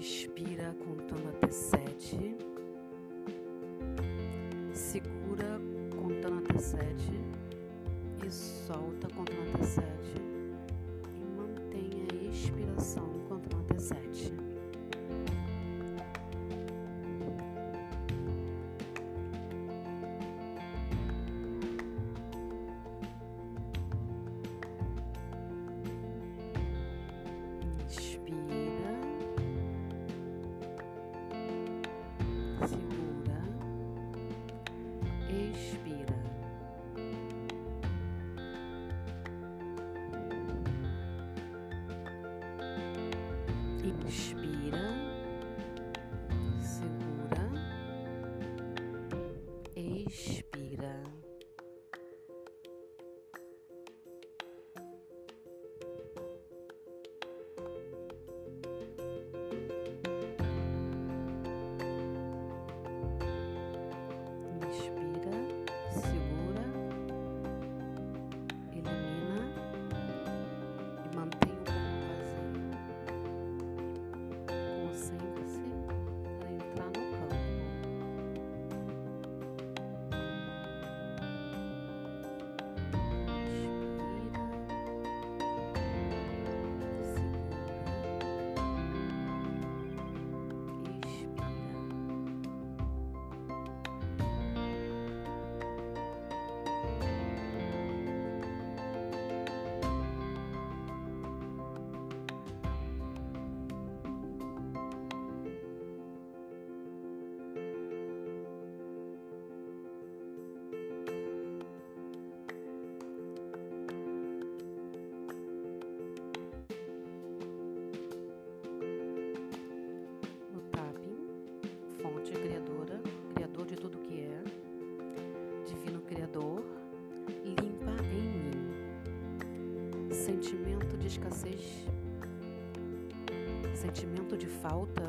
Respira contando até sete. Segura contando até sete. E solta contando até sete. E mantenha a expiração Inspira. Sentimento de escassez, sentimento de falta,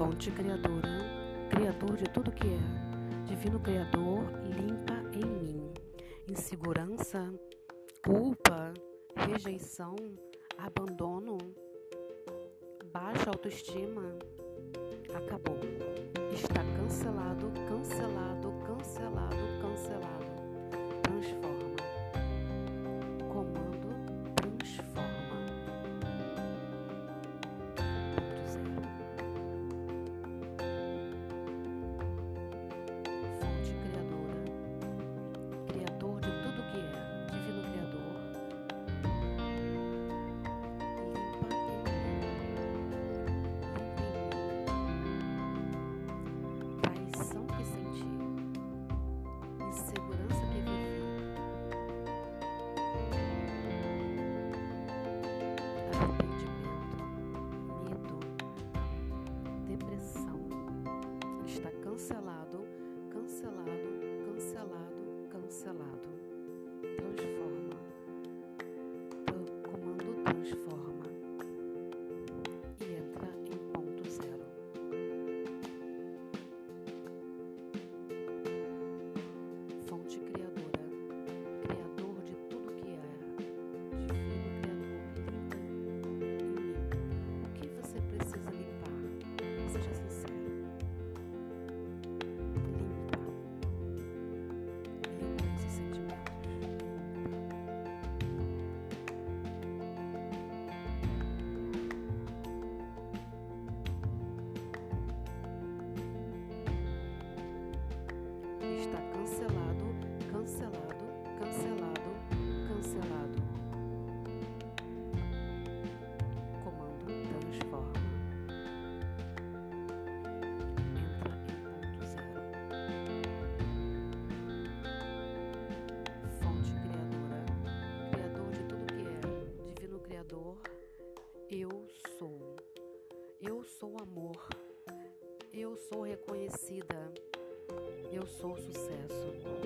Fonte criadora, criador de tudo que é. Divino criador, limpa em mim. Insegurança, culpa, rejeição, abandono baixa autoestima acabou. Está cancelado, cancelado, cancelado, cancelado. Transforma. conhecida. Eu sou sucesso.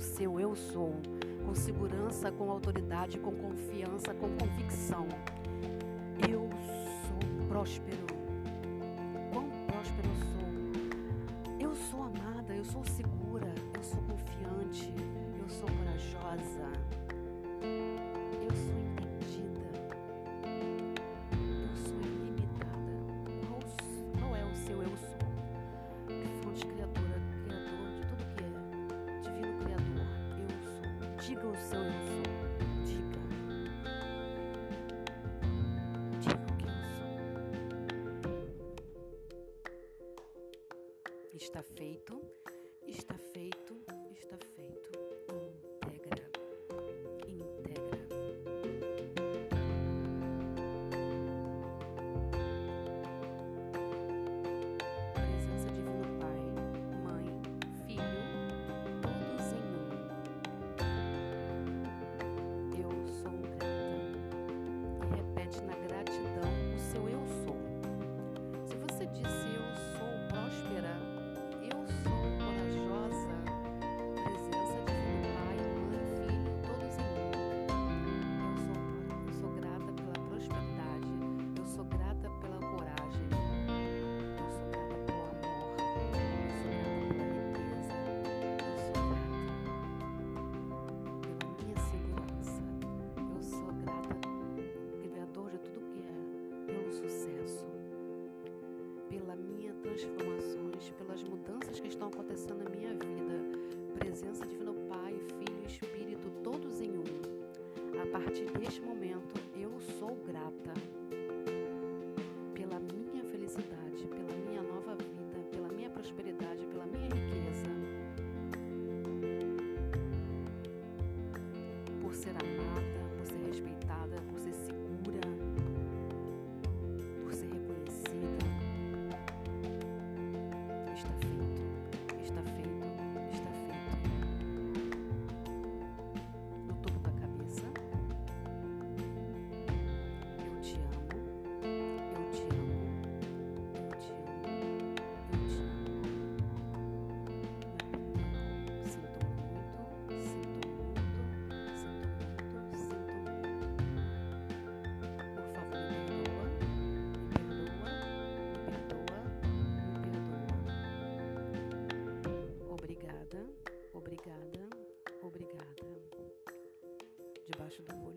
o seu eu sou, com segurança, com autoridade, com confiança, com convicção. são, eu sou. Diga. Diga o que eu sou. Está feito, está feito. partir deste momento. debaixo do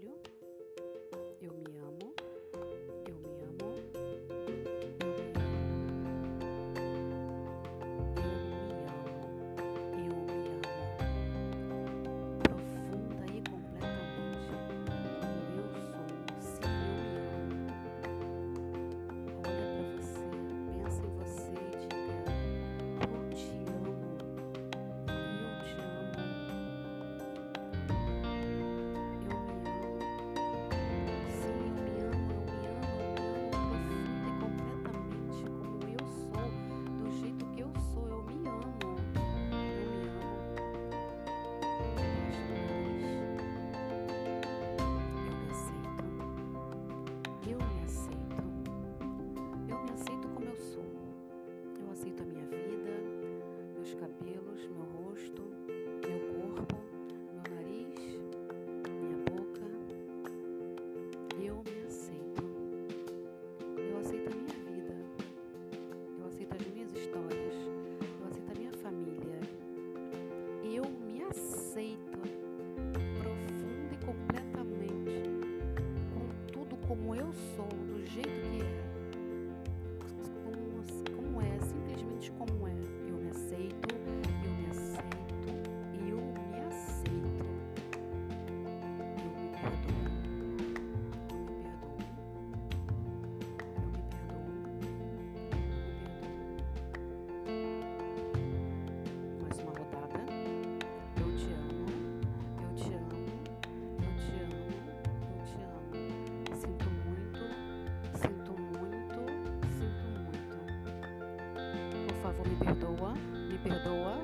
me perdoa. Me perdoa.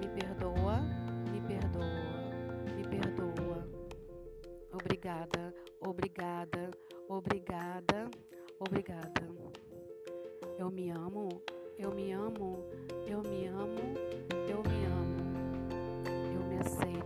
Me perdoa. Me perdoa. Me perdoa. Obrigada. Obrigada. Obrigada. Obrigada. Eu me amo. Eu me amo. Eu me amo. Eu me amo. Eu me aceito.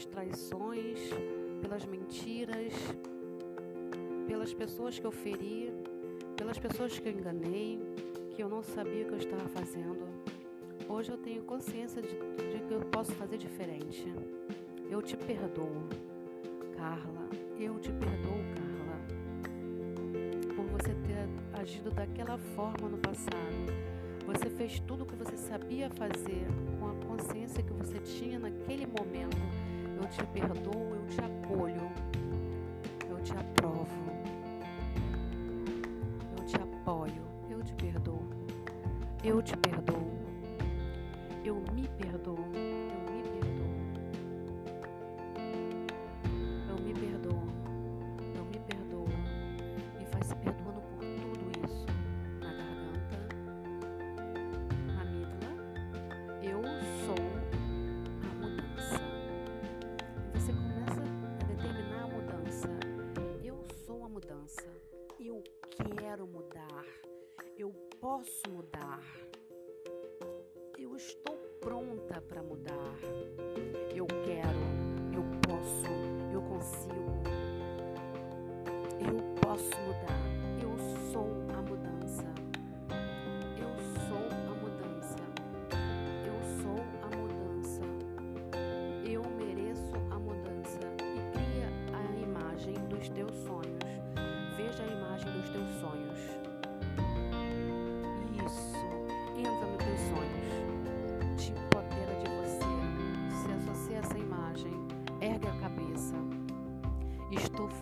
Pelas traições, pelas mentiras, pelas pessoas que eu feri, pelas pessoas que eu enganei, que eu não sabia o que eu estava fazendo. Hoje eu tenho consciência de, de que eu posso fazer diferente. Eu te perdoo, Carla. Eu te perdoo, Carla, por você ter agido daquela forma no passado. Você fez tudo o que você sabia fazer com a consciência que você tinha naquele momento. Eu te perdoo, eu te acolho, eu te aprovo, eu te apoio, eu te perdoo, eu te perdoo, posso mudar. Eu estou pronta para mudar. Eu quero, eu posso,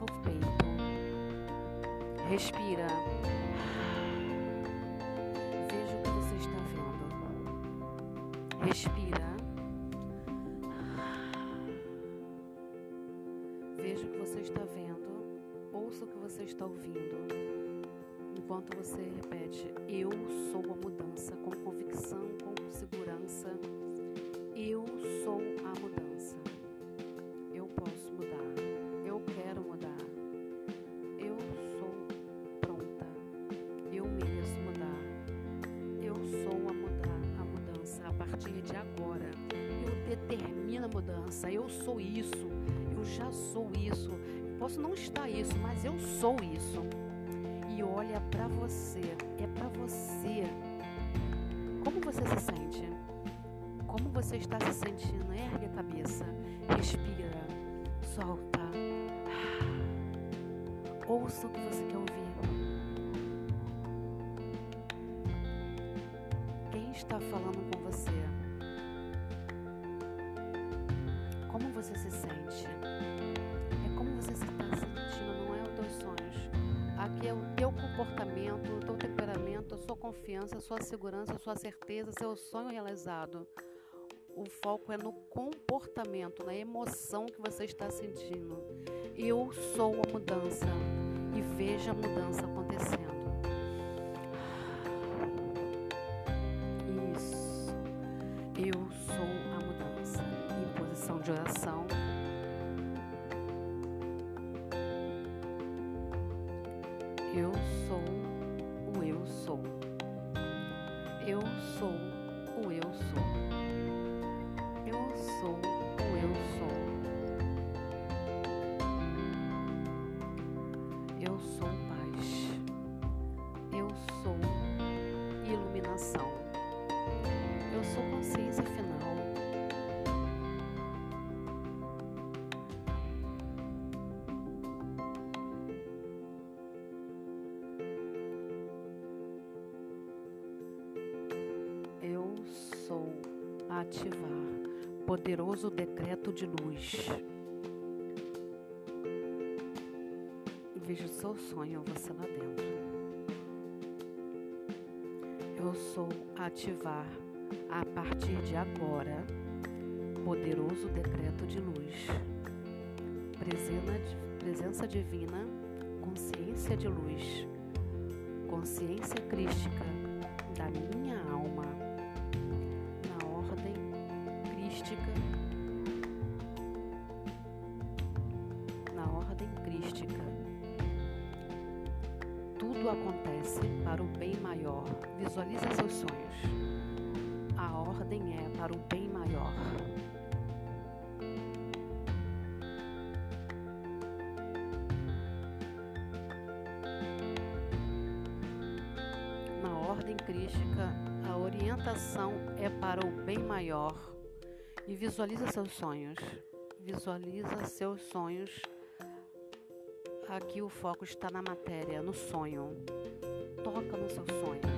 Estufa o peito. Respira. Veja o que você está vendo. Respira. Partir de agora. Eu determino a mudança. Eu sou isso. Eu já sou isso. Posso não estar isso, mas eu sou isso. E olha para você. É para você. Como você se sente? Como você está se sentindo? Ergue a cabeça. Respira. Solta. Ouça o que você quer ouvir. Quem está falando sua confiança, sua segurança, sua certeza, seu sonho realizado. o foco é no comportamento, na emoção que você está sentindo. Eu sou a mudança e veja a mudança ativar poderoso decreto de luz. Vejo o seu sonho, você lá dentro. Eu sou ativar a partir de agora poderoso decreto de luz. Presença divina, consciência de luz, consciência crística da minha alma tudo acontece para o bem maior visualize seus sonhos a ordem é para o bem maior na ordem crística, a orientação é para o bem maior. E visualiza seus sonhos. Visualiza seus sonhos. Aqui o foco está na matéria, no sonho. Toca no seu sonho.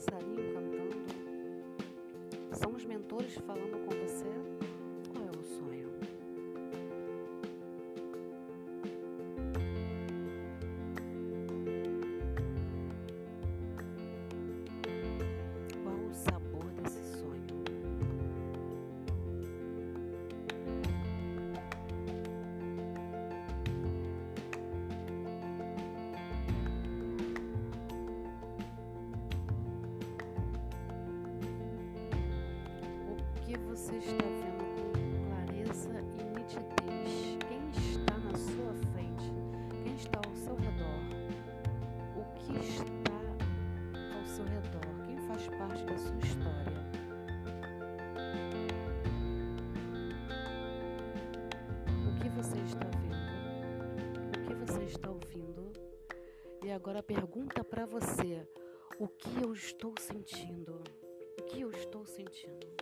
Passarinho cantando? São os mentores falando com que você está vendo com clareza e nitidez? Quem está na sua frente? Quem está ao seu redor? O que está ao seu redor? Quem faz parte da sua história? O que você está vendo? O que você está ouvindo? E agora pergunta para você: o que eu estou sentindo? O que eu estou sentindo?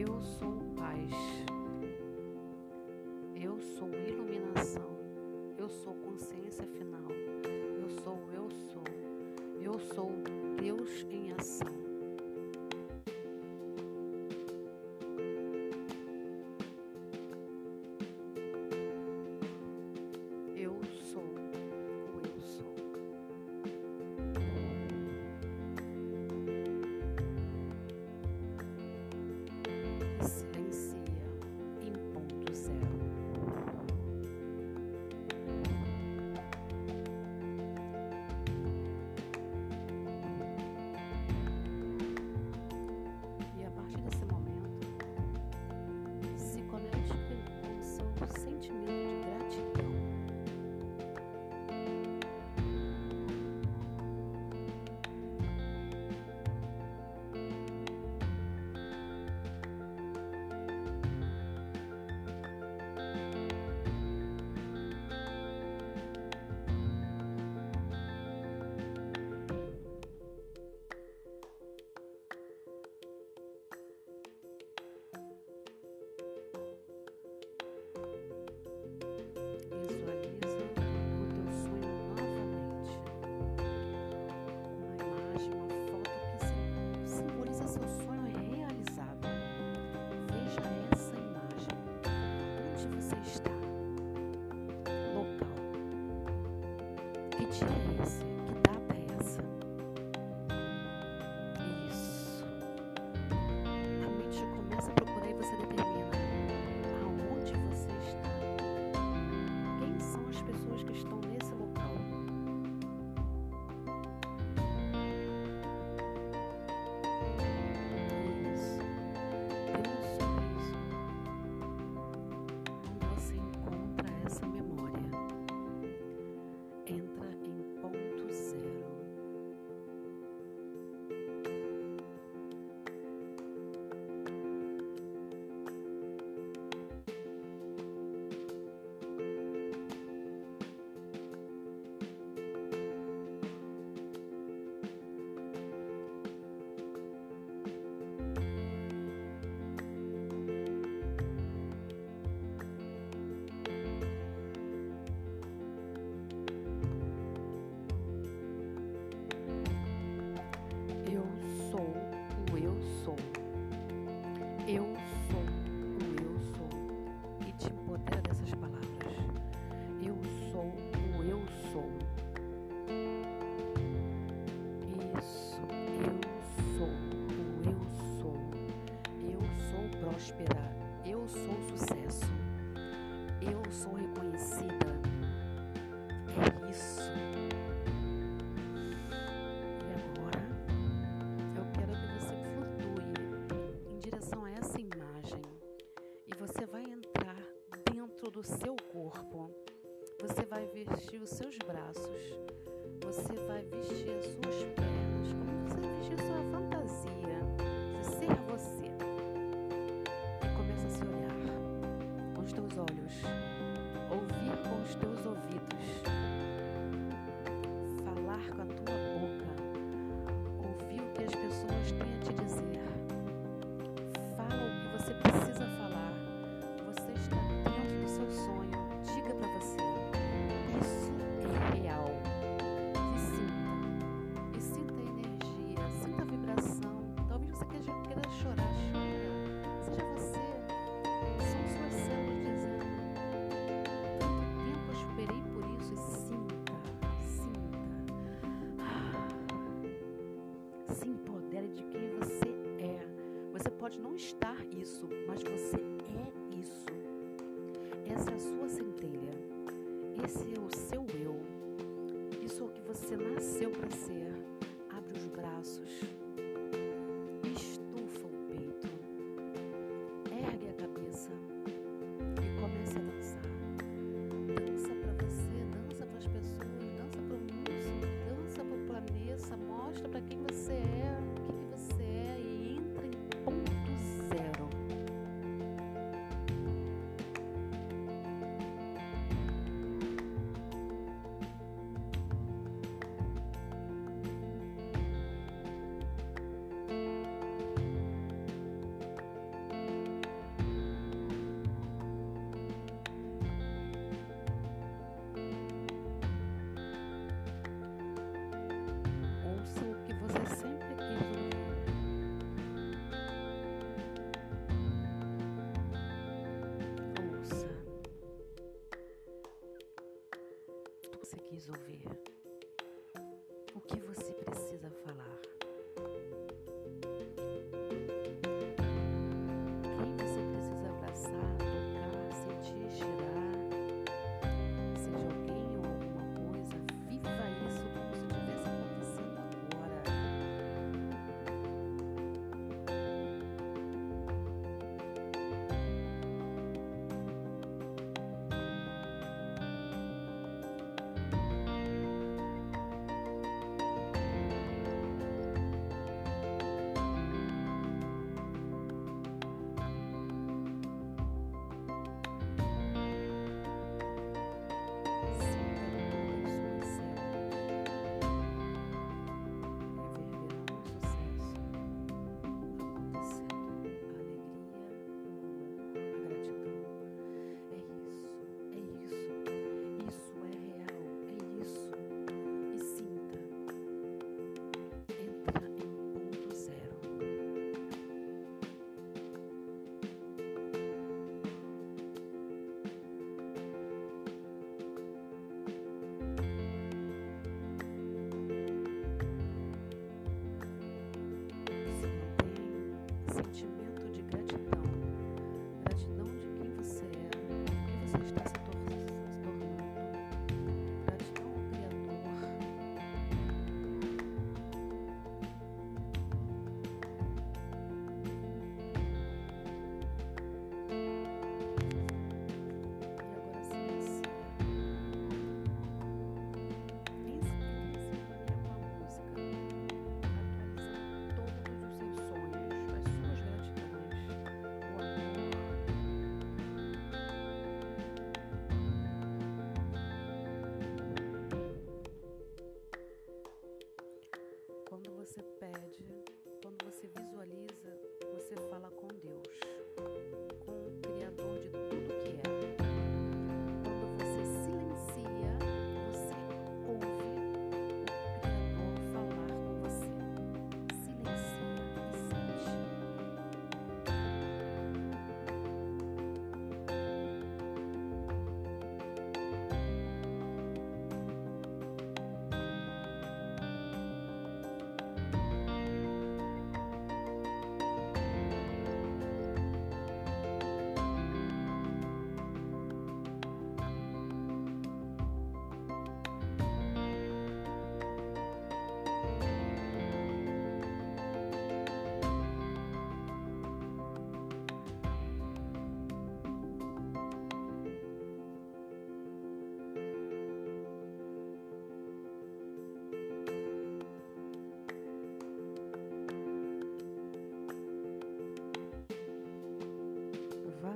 Eu sou pode não estar isso, mas você é isso. Essa é a sua centelha. Esse é o seu eu. Isso é o que você nasceu para ser. Que você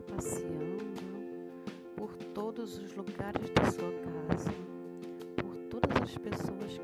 passeando por todos os lugares da sua casa, por todas as pessoas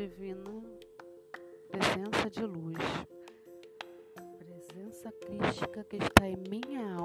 divina, presença de luz, presença crística que está em minha alma,